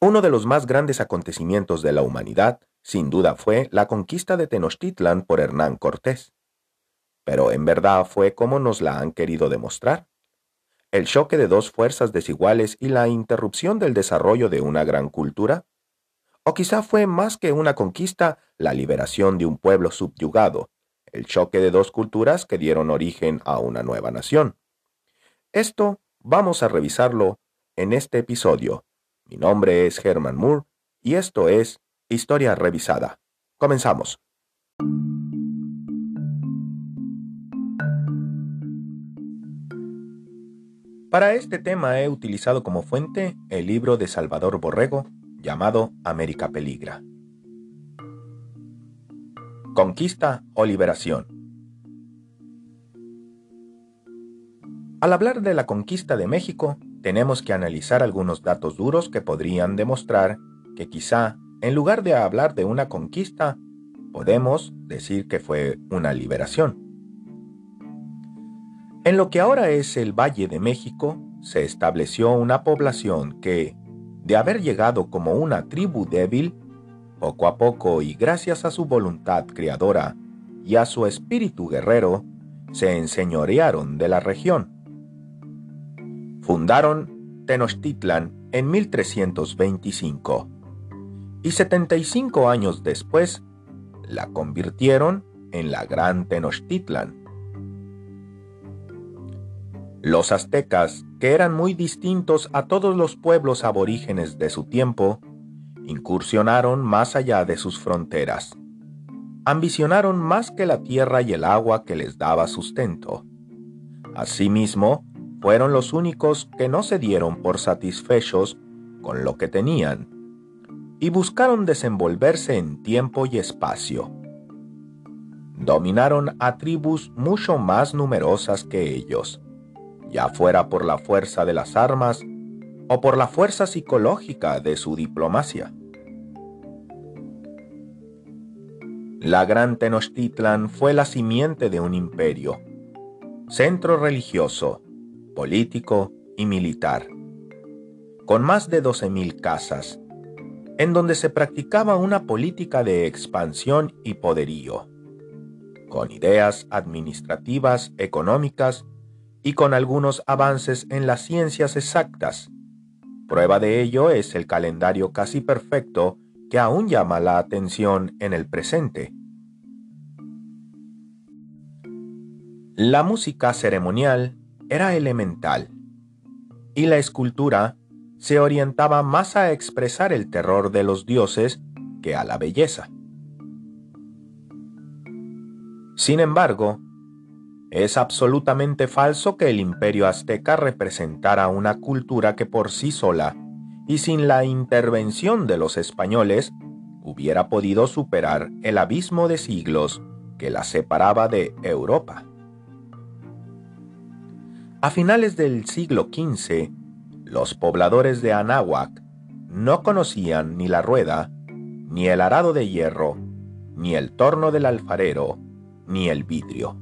Uno de los más grandes acontecimientos de la humanidad, sin duda, fue la conquista de Tenochtitlan por Hernán Cortés. Pero en verdad fue como nos la han querido demostrar. El choque de dos fuerzas desiguales y la interrupción del desarrollo de una gran cultura. O quizá fue más que una conquista, la liberación de un pueblo subyugado, el choque de dos culturas que dieron origen a una nueva nación. Esto vamos a revisarlo en este episodio mi nombre es Herman Moore y esto es Historia Revisada. Comenzamos. Para este tema he utilizado como fuente el libro de Salvador Borrego llamado América Peligra. Conquista o liberación. Al hablar de la conquista de México, tenemos que analizar algunos datos duros que podrían demostrar que quizá, en lugar de hablar de una conquista, podemos decir que fue una liberación. En lo que ahora es el Valle de México, se estableció una población que, de haber llegado como una tribu débil, poco a poco y gracias a su voluntad creadora y a su espíritu guerrero, se enseñorearon de la región Fundaron Tenochtitlan en 1325 y 75 años después la convirtieron en la Gran Tenochtitlan. Los aztecas, que eran muy distintos a todos los pueblos aborígenes de su tiempo, incursionaron más allá de sus fronteras. Ambicionaron más que la tierra y el agua que les daba sustento. Asimismo, fueron los únicos que no se dieron por satisfechos con lo que tenían y buscaron desenvolverse en tiempo y espacio. Dominaron a tribus mucho más numerosas que ellos, ya fuera por la fuerza de las armas o por la fuerza psicológica de su diplomacia. La gran Tenochtitlan fue la simiente de un imperio, centro religioso, político y militar, con más de 12.000 casas, en donde se practicaba una política de expansión y poderío, con ideas administrativas, económicas y con algunos avances en las ciencias exactas. Prueba de ello es el calendario casi perfecto que aún llama la atención en el presente. La música ceremonial era elemental, y la escultura se orientaba más a expresar el terror de los dioses que a la belleza. Sin embargo, es absolutamente falso que el imperio azteca representara una cultura que por sí sola y sin la intervención de los españoles hubiera podido superar el abismo de siglos que la separaba de Europa. A finales del siglo XV, los pobladores de Anáhuac no conocían ni la rueda, ni el arado de hierro, ni el torno del alfarero, ni el vidrio.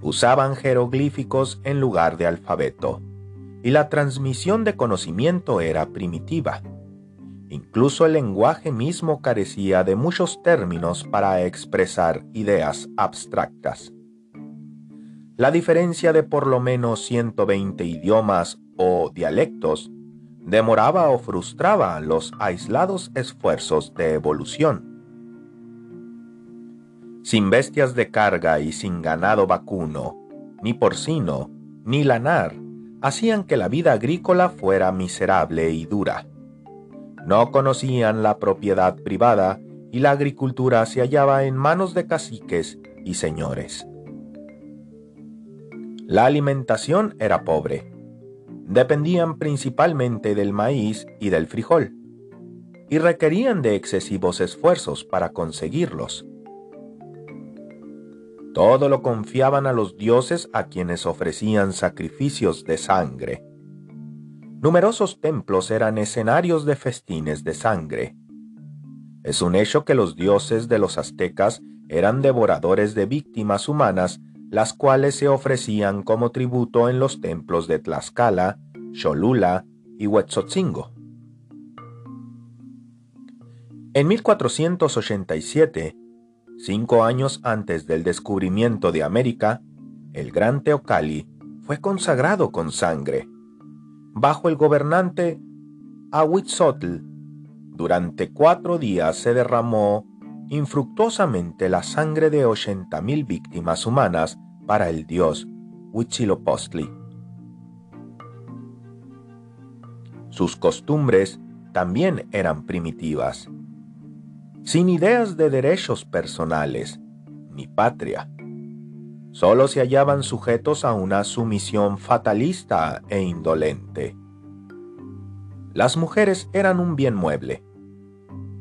Usaban jeroglíficos en lugar de alfabeto, y la transmisión de conocimiento era primitiva. Incluso el lenguaje mismo carecía de muchos términos para expresar ideas abstractas. La diferencia de por lo menos 120 idiomas o dialectos demoraba o frustraba los aislados esfuerzos de evolución. Sin bestias de carga y sin ganado vacuno, ni porcino, ni lanar, hacían que la vida agrícola fuera miserable y dura. No conocían la propiedad privada y la agricultura se hallaba en manos de caciques y señores. La alimentación era pobre. Dependían principalmente del maíz y del frijol, y requerían de excesivos esfuerzos para conseguirlos. Todo lo confiaban a los dioses a quienes ofrecían sacrificios de sangre. Numerosos templos eran escenarios de festines de sangre. Es un hecho que los dioses de los aztecas eran devoradores de víctimas humanas las cuales se ofrecían como tributo en los templos de Tlaxcala, Cholula y Huetzotzingo. En 1487, cinco años antes del descubrimiento de América, el gran Teocalli fue consagrado con sangre. Bajo el gobernante Ahuitzotl, durante cuatro días se derramó infructuosamente la sangre de 80.000 víctimas humanas para el dios Huitzilopochtli. Sus costumbres también eran primitivas, sin ideas de derechos personales ni patria. Solo se hallaban sujetos a una sumisión fatalista e indolente. Las mujeres eran un bien mueble.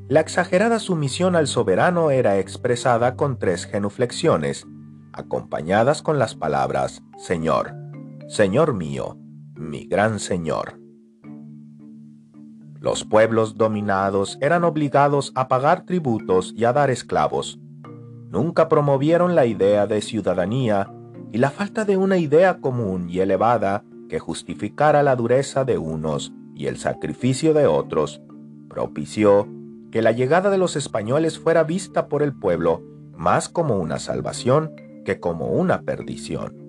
La exagerada sumisión al soberano era expresada con tres genuflexiones, acompañadas con las palabras Señor, Señor mío, mi gran Señor. Los pueblos dominados eran obligados a pagar tributos y a dar esclavos. Nunca promovieron la idea de ciudadanía y la falta de una idea común y elevada que justificara la dureza de unos y el sacrificio de otros propició que la llegada de los españoles fuera vista por el pueblo más como una salvación que como una perdición.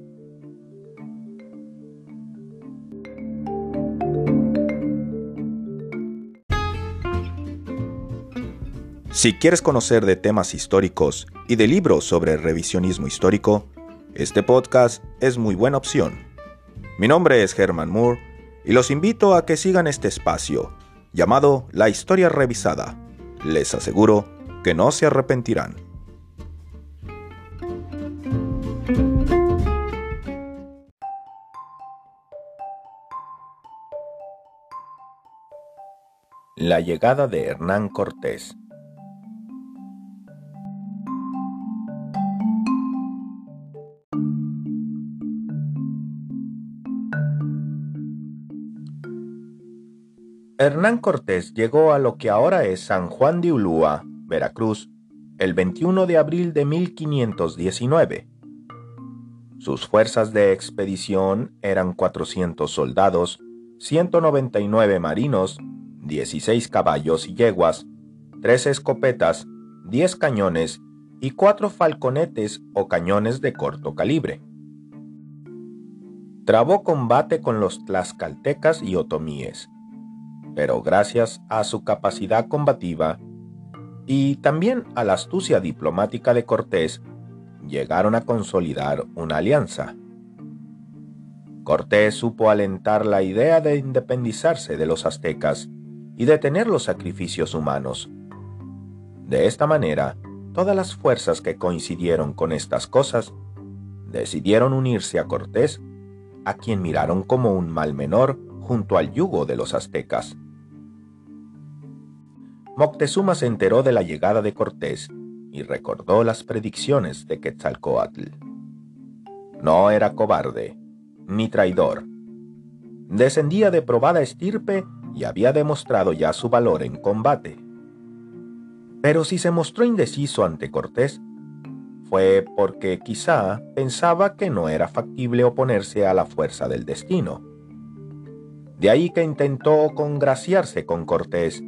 Si quieres conocer de temas históricos y de libros sobre revisionismo histórico, este podcast es muy buena opción. Mi nombre es Herman Moore y los invito a que sigan este espacio llamado La Historia Revisada. Les aseguro que no se arrepentirán. La llegada de Hernán Cortés Hernán Cortés llegó a lo que ahora es San Juan de Ulúa, Veracruz, el 21 de abril de 1519. Sus fuerzas de expedición eran 400 soldados, 199 marinos, 16 caballos y yeguas, 3 escopetas, 10 cañones y 4 falconetes o cañones de corto calibre. Trabó combate con los tlaxcaltecas y otomíes pero gracias a su capacidad combativa y también a la astucia diplomática de Cortés, llegaron a consolidar una alianza. Cortés supo alentar la idea de independizarse de los aztecas y detener los sacrificios humanos. De esta manera, todas las fuerzas que coincidieron con estas cosas decidieron unirse a Cortés, a quien miraron como un mal menor junto al yugo de los aztecas. Moctezuma se enteró de la llegada de Cortés y recordó las predicciones de Quetzalcoatl. No era cobarde, ni traidor. Descendía de probada estirpe y había demostrado ya su valor en combate. Pero si se mostró indeciso ante Cortés, fue porque quizá pensaba que no era factible oponerse a la fuerza del destino. De ahí que intentó congraciarse con Cortés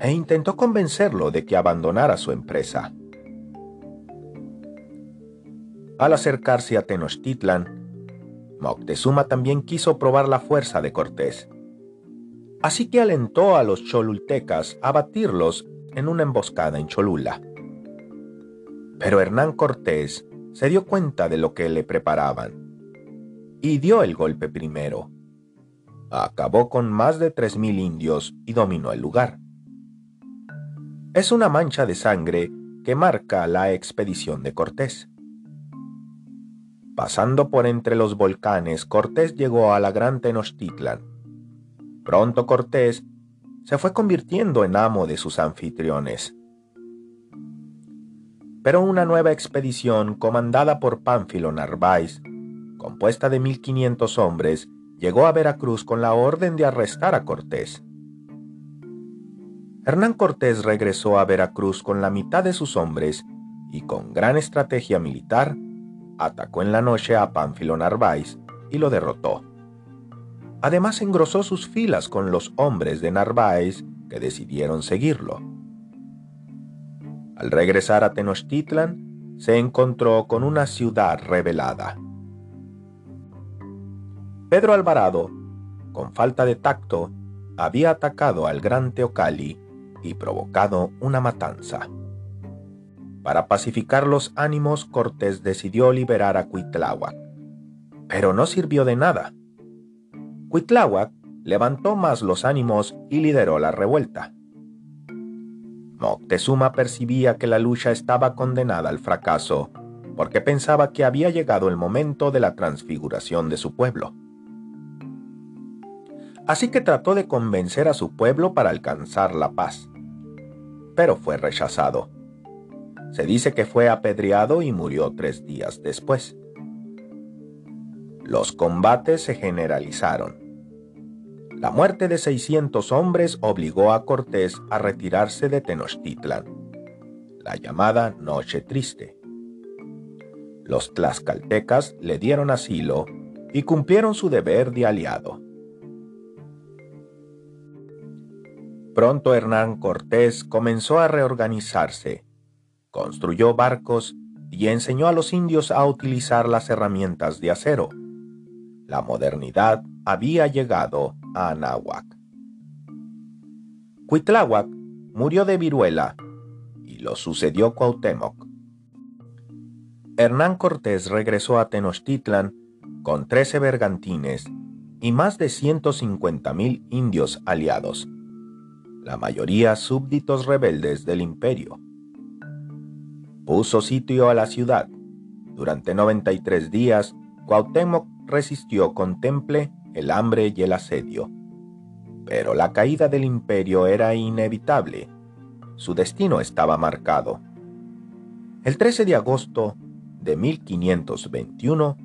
e intentó convencerlo de que abandonara su empresa. Al acercarse a Tenochtitlan, Moctezuma también quiso probar la fuerza de Cortés. Así que alentó a los cholultecas a batirlos en una emboscada en Cholula. Pero Hernán Cortés se dio cuenta de lo que le preparaban y dio el golpe primero. Acabó con más de 3.000 indios y dominó el lugar es una mancha de sangre que marca la expedición de Cortés. Pasando por entre los volcanes, Cortés llegó a la gran Tenochtitlan. Pronto Cortés se fue convirtiendo en amo de sus anfitriones. Pero una nueva expedición comandada por Pánfilo Narváez, compuesta de 1500 hombres, llegó a Veracruz con la orden de arrestar a Cortés. Hernán Cortés regresó a Veracruz con la mitad de sus hombres y con gran estrategia militar atacó en la noche a Pánfilo Narváez y lo derrotó. Además engrosó sus filas con los hombres de Narváez que decidieron seguirlo. Al regresar a Tenochtitlan, se encontró con una ciudad rebelada. Pedro Alvarado, con falta de tacto, había atacado al gran Teocalli y provocado una matanza. Para pacificar los ánimos, Cortés decidió liberar a Cuitláhuac, pero no sirvió de nada. Cuitláhuac levantó más los ánimos y lideró la revuelta. Moctezuma percibía que la lucha estaba condenada al fracaso porque pensaba que había llegado el momento de la transfiguración de su pueblo. Así que trató de convencer a su pueblo para alcanzar la paz, pero fue rechazado. Se dice que fue apedreado y murió tres días después. Los combates se generalizaron. La muerte de 600 hombres obligó a Cortés a retirarse de Tenochtitlan, la llamada Noche Triste. Los tlaxcaltecas le dieron asilo y cumplieron su deber de aliado. Pronto Hernán Cortés comenzó a reorganizarse, construyó barcos y enseñó a los indios a utilizar las herramientas de acero. La modernidad había llegado a Anáhuac. Cuitláhuac murió de viruela y lo sucedió Cuauhtémoc. Hernán Cortés regresó a Tenochtitlan con 13 bergantines y más de 150.000 indios aliados la mayoría súbditos rebeldes del imperio. Puso sitio a la ciudad. Durante 93 días, Cuauhtémoc resistió con temple el hambre y el asedio. Pero la caída del imperio era inevitable. Su destino estaba marcado. El 13 de agosto de 1521,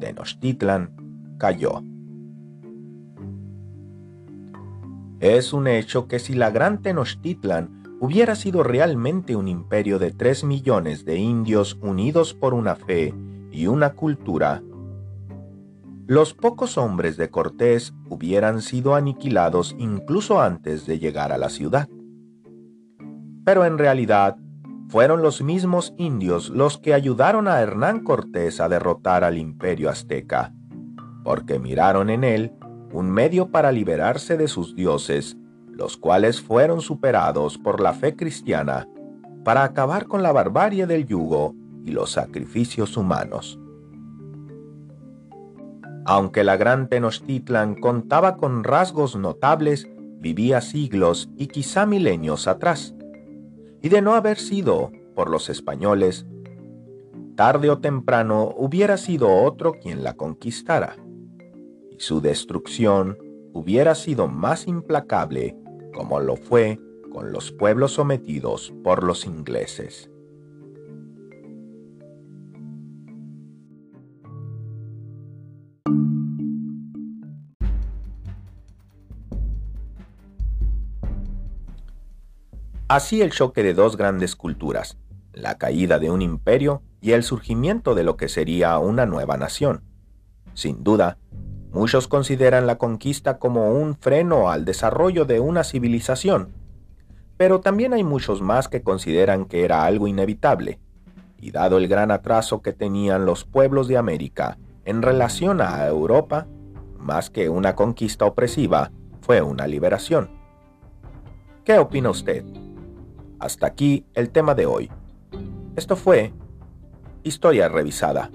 Tenochtitlan cayó. Es un hecho que si la gran Tenochtitlan hubiera sido realmente un imperio de tres millones de indios unidos por una fe y una cultura, los pocos hombres de Cortés hubieran sido aniquilados incluso antes de llegar a la ciudad. Pero en realidad, fueron los mismos indios los que ayudaron a Hernán Cortés a derrotar al imperio azteca, porque miraron en él un medio para liberarse de sus dioses, los cuales fueron superados por la fe cristiana para acabar con la barbarie del yugo y los sacrificios humanos. Aunque la gran Tenochtitlan contaba con rasgos notables, vivía siglos y quizá milenios atrás, y de no haber sido por los españoles, tarde o temprano hubiera sido otro quien la conquistara su destrucción hubiera sido más implacable como lo fue con los pueblos sometidos por los ingleses. Así el choque de dos grandes culturas, la caída de un imperio y el surgimiento de lo que sería una nueva nación. Sin duda, Muchos consideran la conquista como un freno al desarrollo de una civilización, pero también hay muchos más que consideran que era algo inevitable, y dado el gran atraso que tenían los pueblos de América en relación a Europa, más que una conquista opresiva, fue una liberación. ¿Qué opina usted? Hasta aquí el tema de hoy. Esto fue Historia Revisada.